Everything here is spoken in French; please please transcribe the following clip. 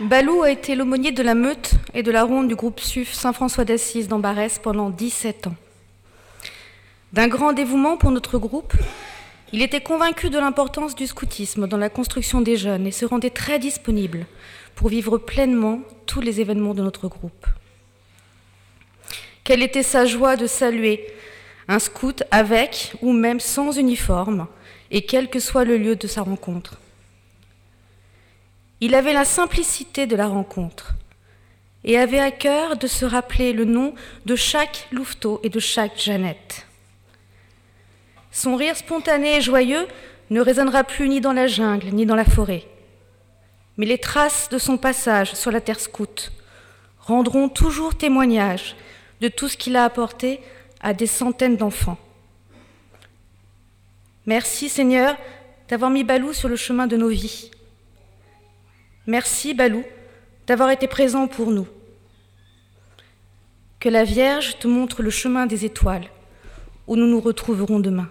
Balou a été l'aumônier de la meute et de la ronde du groupe SUF Saint-François d'Assise d'Ambarès pendant 17 ans. D'un grand dévouement pour notre groupe, il était convaincu de l'importance du scoutisme dans la construction des jeunes et se rendait très disponible pour vivre pleinement tous les événements de notre groupe. Quelle était sa joie de saluer un scout avec ou même sans uniforme, et quel que soit le lieu de sa rencontre? Il avait la simplicité de la rencontre et avait à cœur de se rappeler le nom de chaque louveteau et de chaque Jeannette. Son rire spontané et joyeux ne résonnera plus ni dans la jungle ni dans la forêt, mais les traces de son passage sur la terre scout rendront toujours témoignage de tout ce qu'il a apporté à des centaines d'enfants. Merci Seigneur d'avoir mis Balou sur le chemin de nos vies Merci, Balou, d'avoir été présent pour nous. Que la Vierge te montre le chemin des étoiles, où nous nous retrouverons demain.